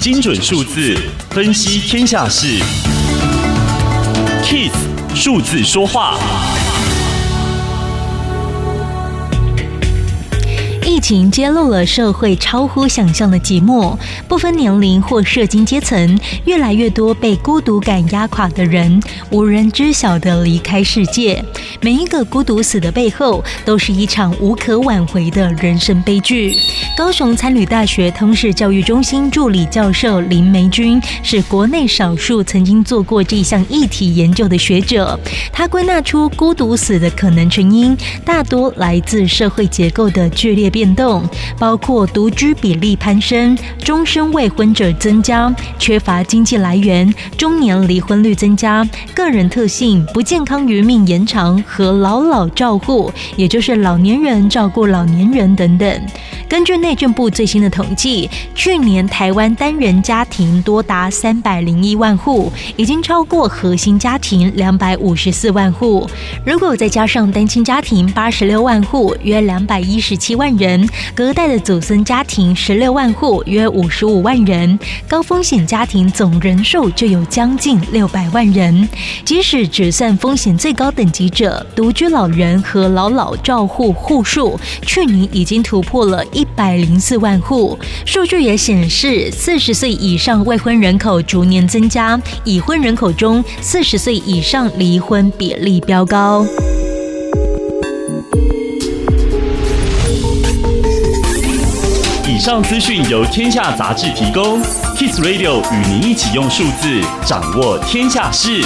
精准数字分析天下事，KISS 数字说话。疫情揭露了社会超乎想象的寂寞，不分年龄或社经阶层，越来越多被孤独感压垮的人，无人知晓的离开世界。每一个孤独死的背后，都是一场无可挽回的人生悲剧。高雄参旅大学通识教育中心助理教授林玫君，是国内少数曾经做过这项议题研究的学者。他归纳出孤独死的可能成因，大多来自社会结构的剧烈变变动包括独居比例攀升、终身未婚者增加、缺乏经济来源、中年离婚率增加、个人特性不健康余命延长和老老照顾，也就是老年人照顾老年人等等。根据内政部最新的统计，去年台湾单人家庭多达三百零一万户，已经超过核心家庭两百五十四万户。如果再加上单亲家庭八十六万户，约两百一十七万人。隔代的祖孙家庭十六万户，约五十五万人；高风险家庭总人数就有将近六百万人。即使只算风险最高等级者，独居老人和老老照护户数，去年已经突破了一一百零四万户。数据也显示，四十岁以上未婚人口逐年增加，已婚人口中四十岁以上离婚比例飙高。以上资讯由天下杂志提供，Kiss Radio 与您一起用数字掌握天下事。